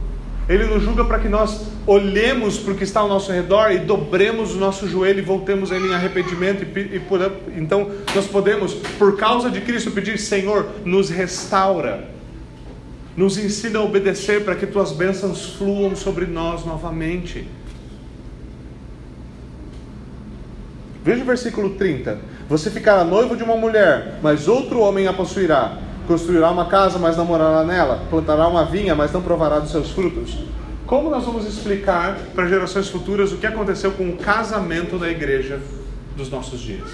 S1: Ele nos julga para que nós olhemos para o que está ao nosso redor e dobremos o nosso joelho e voltemos Ele em arrependimento. E, e por, então nós podemos, por causa de Cristo, pedir: Senhor, nos restaura, Nos ensina a obedecer para que tuas bênçãos fluam sobre nós novamente. Veja o versículo 30. Você ficará noivo de uma mulher, mas outro homem a possuirá. Construirá uma casa, mas não morará nela. Plantará uma vinha, mas não provará dos seus frutos. Como nós vamos explicar para gerações futuras o que aconteceu com o casamento da igreja dos nossos dias?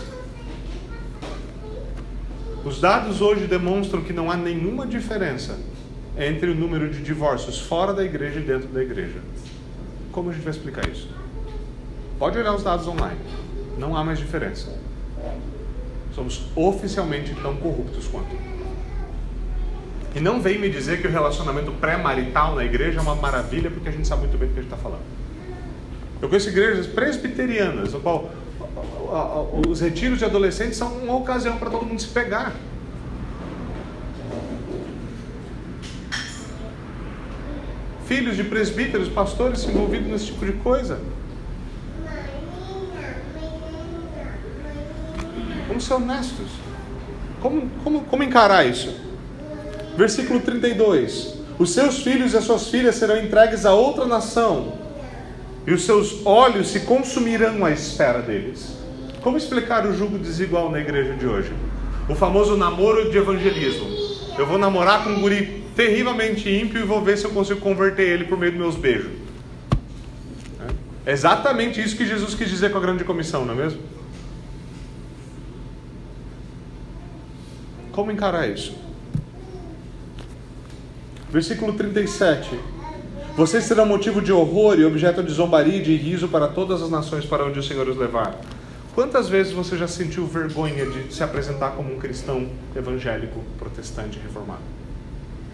S1: Os dados hoje demonstram que não há nenhuma diferença entre o número de divórcios fora da igreja e dentro da igreja. Como a gente vai explicar isso? Pode olhar os dados online. Não há mais diferença. Somos oficialmente tão corruptos quanto. E não vem me dizer que o relacionamento pré-marital na igreja é uma maravilha, porque a gente sabe muito bem do que a gente está falando. Eu conheço igrejas presbiterianas, no qual os retiros de adolescentes são uma ocasião para todo mundo se pegar. Filhos de presbíteros, pastores envolvidos nesse tipo de coisa. Vamos ser honestos. Como, como, como encarar isso? Versículo 32: Os seus filhos e as suas filhas serão entregues a outra nação, e os seus olhos se consumirão à espera deles. Como explicar o jugo desigual na igreja de hoje? O famoso namoro de evangelismo. Eu vou namorar com um guri terrivelmente ímpio e vou ver se eu consigo converter ele por meio dos meus beijos. É exatamente isso que Jesus quis dizer com a grande comissão, não é mesmo? Como encarar isso? Versículo 37. Vocês serão motivo de horror e objeto de zombaria e de riso para todas as nações para onde o Senhor os levar. Quantas vezes você já sentiu vergonha de se apresentar como um cristão evangélico, protestante, reformado?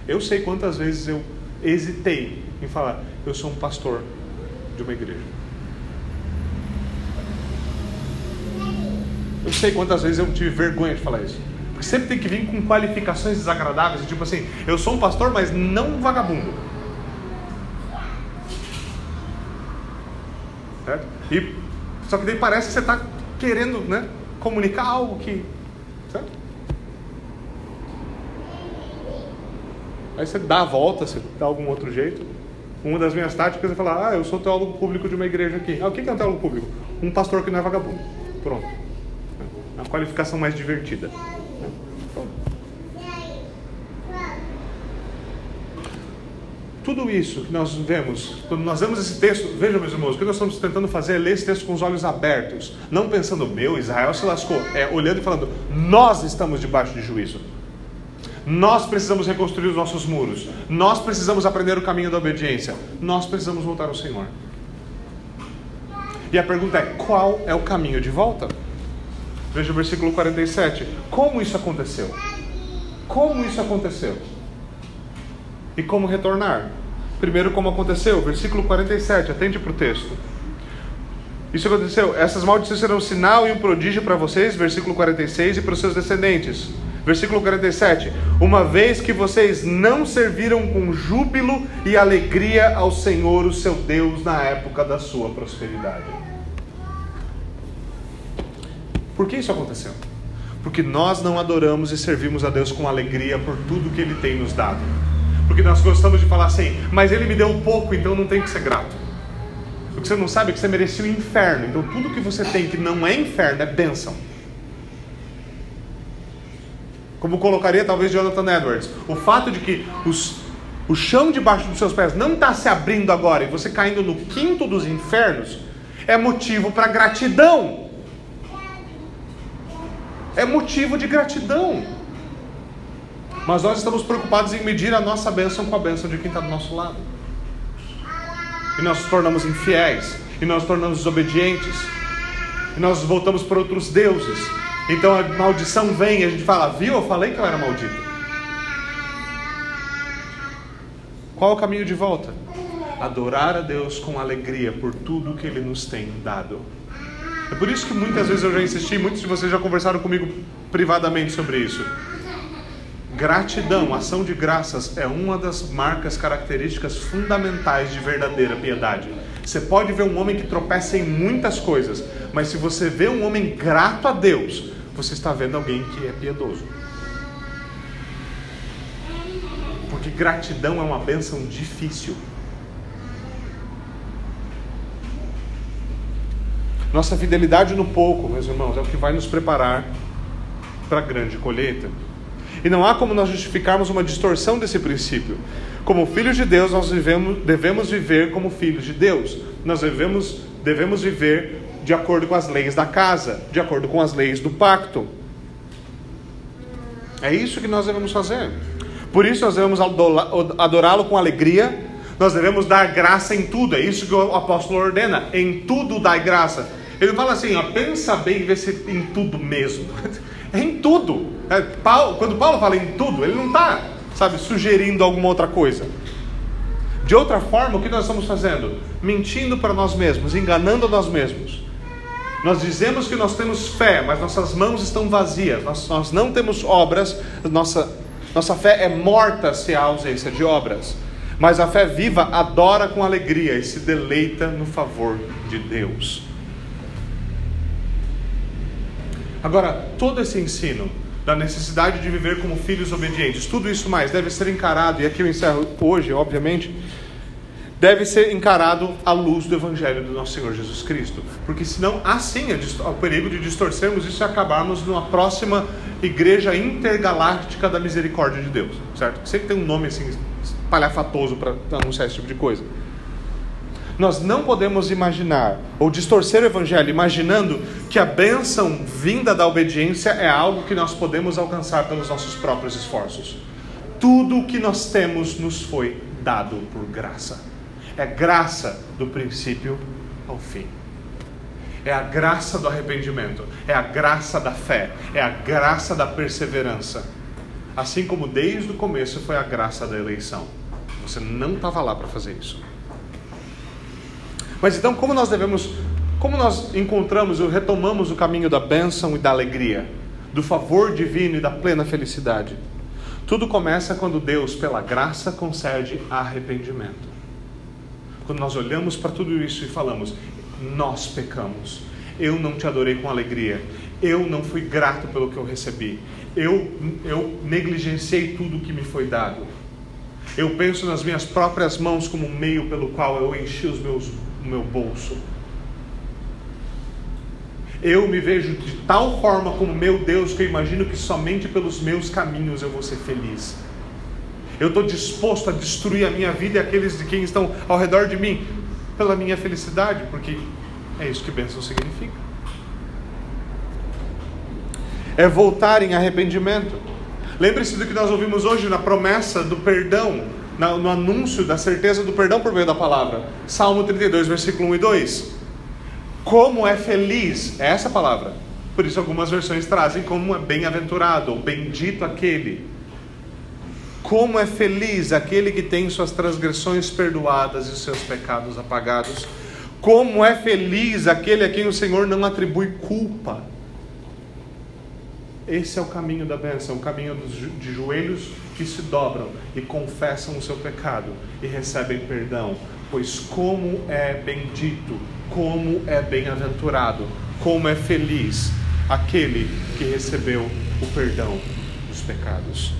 S1: Eu sei quantas vezes eu hesitei em falar, eu sou um pastor de uma igreja. Eu sei quantas vezes eu tive vergonha de falar isso. Porque sempre tem que vir com qualificações desagradáveis, tipo assim, eu sou um pastor, mas não um vagabundo. Certo? E, só que daí parece que você está querendo né, comunicar algo que. Certo? Aí você dá a volta, você dá algum outro jeito. Uma das minhas táticas é falar: Ah, eu sou teólogo público de uma igreja aqui. Ah, o que é um teólogo público? Um pastor que não é vagabundo. Pronto. É uma qualificação mais divertida. Tudo isso que nós vemos, quando nós vemos esse texto, veja meus irmãos, o que nós estamos tentando fazer é ler esse texto com os olhos abertos, não pensando, meu, Israel se lascou, é olhando e falando, nós estamos debaixo de juízo. Nós precisamos reconstruir os nossos muros. Nós precisamos aprender o caminho da obediência. Nós precisamos voltar ao Senhor. E a pergunta é: qual é o caminho de volta? Veja o versículo 47. Como isso aconteceu? Como isso aconteceu? E como retornar? Primeiro, como aconteceu? Versículo 47, atende para o texto. Isso aconteceu. Essas maldições serão um sinal e um prodígio para vocês, versículo 46, e para os seus descendentes. Versículo 47: Uma vez que vocês não serviram com júbilo e alegria ao Senhor, o seu Deus, na época da sua prosperidade. Por que isso aconteceu? Porque nós não adoramos e servimos a Deus com alegria por tudo que Ele tem nos dado. Porque nós gostamos de falar assim, mas Ele me deu um pouco, então não tem que ser grato. O que você não sabe é que você merecia o inferno. Então tudo que você tem que não é inferno é bênção. Como colocaria talvez Jonathan Edwards, o fato de que os, o chão debaixo dos seus pés não está se abrindo agora e você caindo no quinto dos infernos é motivo para gratidão é motivo de gratidão. Mas nós estamos preocupados em medir a nossa bênção com a bênção de quem está do nosso lado. E nós nos tornamos infiéis, e nós nos tornamos desobedientes, e nós voltamos para outros deuses. Então a maldição vem e a gente fala: Viu, eu falei que eu era maldito. Qual o caminho de volta? Adorar a Deus com alegria por tudo que Ele nos tem dado. É por isso que muitas vezes eu já insisti, muitos de vocês já conversaram comigo privadamente sobre isso. Gratidão, ação de graças é uma das marcas características fundamentais de verdadeira piedade. Você pode ver um homem que tropeça em muitas coisas, mas se você vê um homem grato a Deus, você está vendo alguém que é piedoso. Porque gratidão é uma bênção difícil. Nossa fidelidade no pouco, meus irmãos, é o que vai nos preparar para a grande colheita. E não há como nós justificarmos uma distorção desse princípio. Como filhos de Deus, nós vivemos, devemos viver como filhos de Deus. Nós devemos, devemos viver de acordo com as leis da casa, de acordo com as leis do pacto. É isso que nós devemos fazer. Por isso nós devemos adorá-lo com alegria, nós devemos dar graça em tudo, é isso que o apóstolo ordena, em tudo dai graça. Ele fala assim, ó, pensa bem e vê se em tudo mesmo. É em tudo. É, Paulo, quando Paulo fala em tudo, ele não está, sabe, sugerindo alguma outra coisa. De outra forma, o que nós estamos fazendo? Mentindo para nós mesmos, enganando nós mesmos. Nós dizemos que nós temos fé, mas nossas mãos estão vazias, nós, nós não temos obras, nossa, nossa fé é morta se há ausência de obras. Mas a fé viva adora com alegria e se deleita no favor de Deus. Agora, todo esse ensino da necessidade de viver como filhos obedientes, tudo isso mais deve ser encarado, e aqui eu encerro hoje, obviamente, deve ser encarado à luz do Evangelho do nosso Senhor Jesus Cristo. Porque senão há sim o perigo de distorcermos isso e acabarmos numa próxima igreja intergaláctica da misericórdia de Deus, certo? Sempre tem um nome assim palhafatoso para anunciar esse tipo de coisa. Nós não podemos imaginar ou distorcer o Evangelho imaginando que a bênção vinda da obediência é algo que nós podemos alcançar pelos nossos próprios esforços. Tudo o que nós temos nos foi dado por graça. É graça do princípio ao fim. É a graça do arrependimento, é a graça da fé, é a graça da perseverança. Assim como desde o começo foi a graça da eleição. Você não estava lá para fazer isso. Mas então, como nós devemos, como nós encontramos ou retomamos o caminho da bênção e da alegria, do favor divino e da plena felicidade? Tudo começa quando Deus, pela graça, concede arrependimento. Quando nós olhamos para tudo isso e falamos: Nós pecamos, eu não te adorei com alegria, eu não fui grato pelo que eu recebi, eu, eu negligenciei tudo que me foi dado. Eu penso nas minhas próprias mãos como um meio pelo qual eu enchi os meus, o meu bolso. Eu me vejo de tal forma como meu Deus que eu imagino que somente pelos meus caminhos eu vou ser feliz. Eu estou disposto a destruir a minha vida e aqueles de quem estão ao redor de mim pela minha felicidade, porque é isso que bênção significa. É voltar em arrependimento. Lembre-se do que nós ouvimos hoje na promessa do perdão, no anúncio da certeza do perdão por meio da palavra. Salmo 32, versículo 1 e 2. Como é feliz, é essa palavra. Por isso algumas versões trazem como é bem-aventurado, ou bendito aquele como é feliz aquele que tem suas transgressões perdoadas e seus pecados apagados. Como é feliz aquele a quem o Senhor não atribui culpa. Esse é o caminho da bênção, o caminho de joelhos que se dobram e confessam o seu pecado e recebem perdão. Pois como é bendito, como é bem-aventurado, como é feliz aquele que recebeu o perdão dos pecados.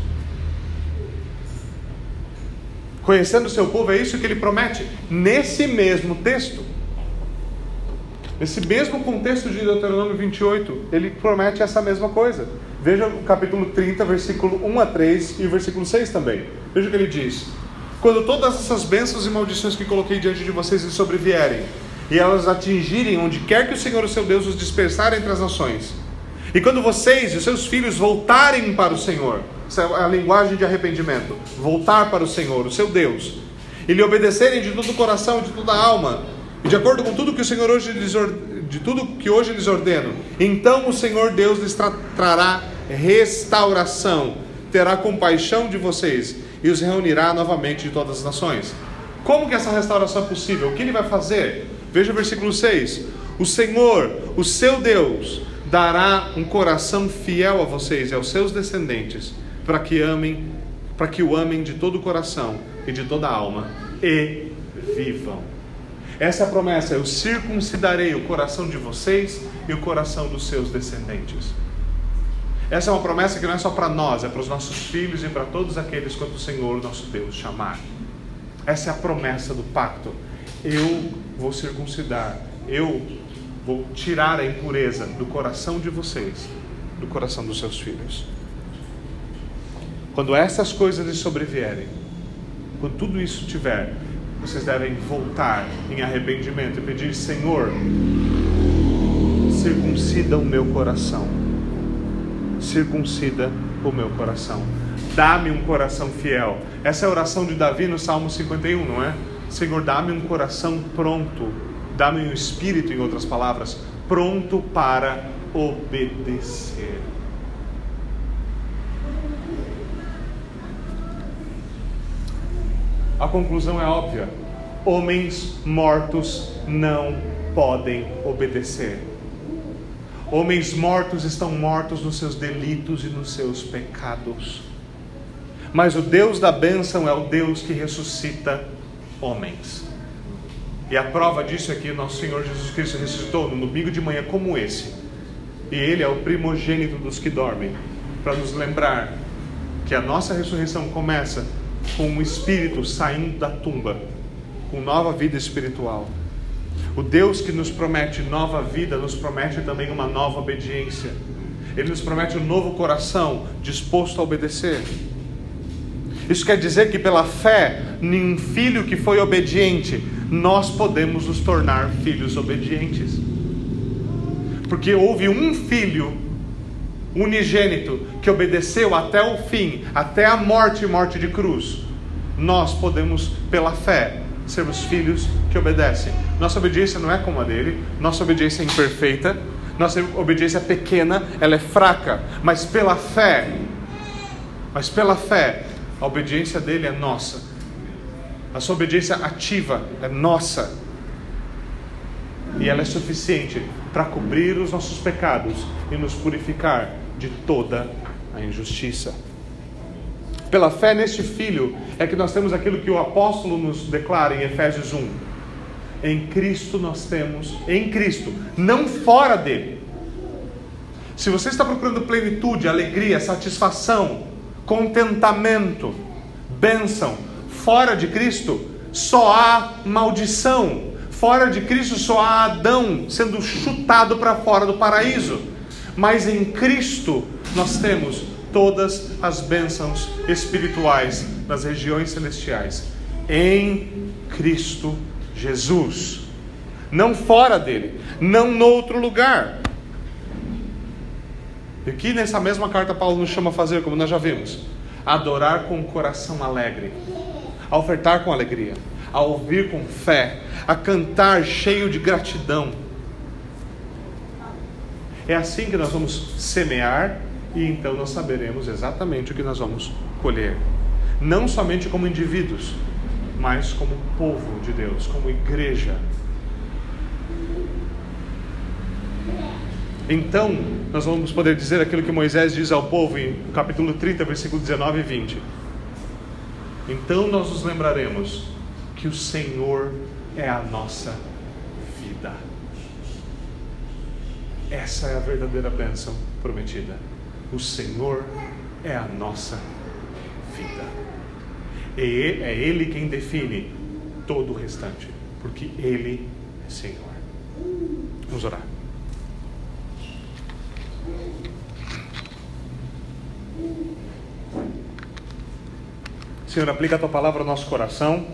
S1: Conhecendo o seu povo, é isso que ele promete nesse mesmo texto. Nesse mesmo contexto de Deuteronômio 28, ele promete essa mesma coisa. Veja o capítulo 30, versículo 1 a 3 e o versículo 6 também. Veja o que ele diz: Quando todas essas bênçãos e maldições que coloquei diante de vocês lhes sobrevierem, e elas atingirem onde quer que o Senhor, o seu Deus, os dispersar entre as nações, e quando vocês e os seus filhos voltarem para o Senhor, essa é a linguagem de arrependimento. Voltar para o Senhor, o seu Deus. E lhe obedecerem de todo o coração, de toda a alma. E de acordo com tudo que o Senhor hoje lhes de tudo que hoje lhes ordeno. Então o Senhor Deus lhes tra trará restauração, terá compaixão de vocês e os reunirá novamente de todas as nações. Como que essa restauração é possível? O que ele vai fazer? Veja o versículo 6. O Senhor, o seu Deus, dará um coração fiel a vocês e aos seus descendentes para que amem, para que o amem de todo o coração e de toda a alma e vivam. Essa é a promessa, eu circuncidarei o coração de vocês e o coração dos seus descendentes. Essa é uma promessa que não é só para nós, é para os nossos filhos e para todos aqueles quanto o Senhor, nosso Deus, chamar. Essa é a promessa do pacto. Eu vou circuncidar, eu vou tirar a impureza do coração de vocês, do coração dos seus filhos. Quando essas coisas lhes sobrevierem, quando tudo isso tiver, vocês devem voltar em arrependimento e pedir: Senhor, circuncida o meu coração. Circuncida o meu coração. Dá-me um coração fiel. Essa é a oração de Davi no Salmo 51, não é? Senhor, dá-me um coração pronto. Dá-me um espírito, em outras palavras, pronto para obedecer. A conclusão é óbvia: homens mortos não podem obedecer. Homens mortos estão mortos nos seus delitos e nos seus pecados. Mas o Deus da bênção é o Deus que ressuscita homens. E a prova disso é que nosso Senhor Jesus Cristo ressuscitou no domingo de manhã como esse. E Ele é o primogênito dos que dormem, para nos lembrar que a nossa ressurreição começa com um espírito saindo da tumba, com nova vida espiritual. O Deus que nos promete nova vida, nos promete também uma nova obediência. Ele nos promete um novo coração disposto a obedecer. Isso quer dizer que pela fé em um filho que foi obediente, nós podemos nos tornar filhos obedientes. Porque houve um filho unigênito que obedeceu até o fim, até a morte e morte de cruz. Nós podemos, pela fé, sermos filhos que obedecem. Nossa obediência não é como a dele, nossa obediência é imperfeita, nossa obediência é pequena, ela é fraca, mas pela fé, mas pela fé, a obediência dele é nossa. A sua obediência ativa é nossa. E ela é suficiente para cobrir os nossos pecados e nos purificar de toda a injustiça. Pela fé neste Filho é que nós temos aquilo que o apóstolo nos declara em Efésios 1. Em Cristo nós temos, em Cristo, não fora dele. Se você está procurando plenitude, alegria, satisfação, contentamento, bênção. Fora de Cristo só há maldição. Fora de Cristo só há Adão sendo chutado para fora do paraíso. Mas em Cristo nós temos todas as bênçãos espirituais nas regiões celestiais. Em Cristo Jesus. Não fora dele, não noutro lugar. E aqui nessa mesma carta Paulo nos chama a fazer, como nós já vimos, adorar com o coração alegre, a ofertar com alegria, a ouvir com fé, a cantar cheio de gratidão. É assim que nós vamos semear e então nós saberemos exatamente o que nós vamos colher. Não somente como indivíduos, mas como povo de Deus, como igreja Então, nós vamos poder dizer aquilo que Moisés diz ao povo em capítulo 30, versículo 19 e 20. Então nós nos lembraremos que o Senhor é a nossa vida. Essa é a verdadeira bênção prometida. O Senhor é a nossa vida. E é Ele quem define todo o restante, porque Ele é Senhor. Vamos orar. Senhor, aplica a tua palavra ao nosso coração.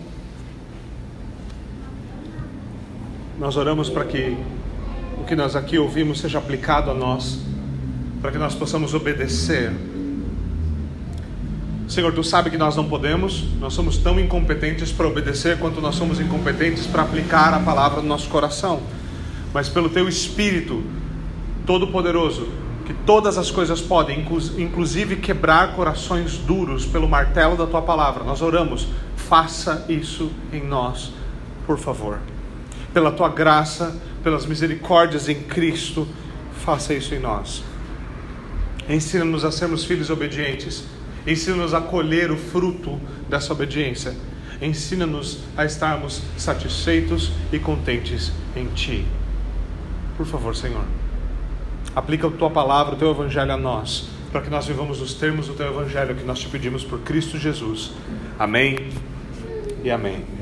S1: Nós oramos para que o que nós aqui ouvimos seja aplicado a nós, para que nós possamos obedecer. Senhor, tu sabe que nós não podemos, nós somos tão incompetentes para obedecer quanto nós somos incompetentes para aplicar a palavra no nosso coração. Mas pelo teu Espírito Todo-Poderoso, que todas as coisas podem, inclusive quebrar corações duros pelo martelo da tua palavra. Nós oramos, faça isso em nós, por favor. Pela tua graça, pelas misericórdias em Cristo, faça isso em nós. Ensina-nos a sermos filhos obedientes. Ensina-nos a colher o fruto dessa obediência. Ensina-nos a estarmos satisfeitos e contentes em Ti. Por favor, Senhor. Aplica a tua palavra, o teu evangelho a nós, para que nós vivamos os termos do teu evangelho que nós te pedimos por Cristo Jesus. Amém e amém.